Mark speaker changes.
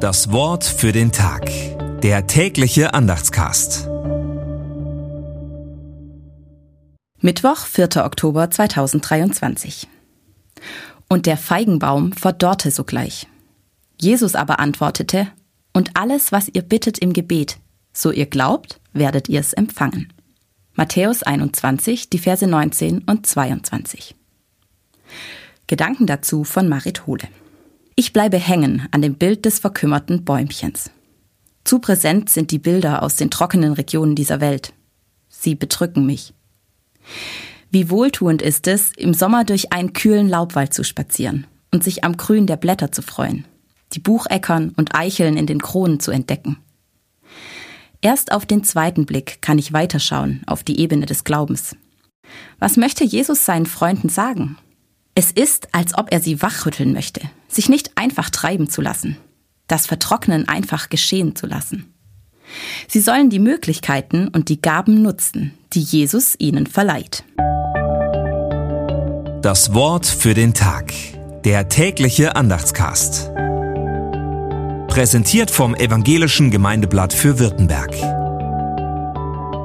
Speaker 1: Das Wort für den Tag. Der tägliche Andachtscast.
Speaker 2: Mittwoch, 4. Oktober 2023. Und der Feigenbaum verdorrte sogleich. Jesus aber antwortete, Und alles, was ihr bittet im Gebet, so ihr glaubt, werdet ihr es empfangen. Matthäus 21, die Verse 19 und 22. Gedanken dazu von Marit Hohle. Ich bleibe hängen an dem Bild des verkümmerten Bäumchens. Zu präsent sind die Bilder aus den trockenen Regionen dieser Welt. Sie bedrücken mich. Wie wohltuend ist es, im Sommer durch einen kühlen Laubwald zu spazieren und sich am Grün der Blätter zu freuen, die Bucheckern und Eicheln in den Kronen zu entdecken. Erst auf den zweiten Blick kann ich weiterschauen auf die Ebene des Glaubens. Was möchte Jesus seinen Freunden sagen? Es ist, als ob er sie wachrütteln möchte, sich nicht einfach treiben zu lassen, das Vertrocknen einfach geschehen zu lassen. Sie sollen die Möglichkeiten und die Gaben nutzen, die Jesus ihnen verleiht.
Speaker 1: Das Wort für den Tag. Der tägliche Andachtscast. Präsentiert vom Evangelischen Gemeindeblatt für Württemberg.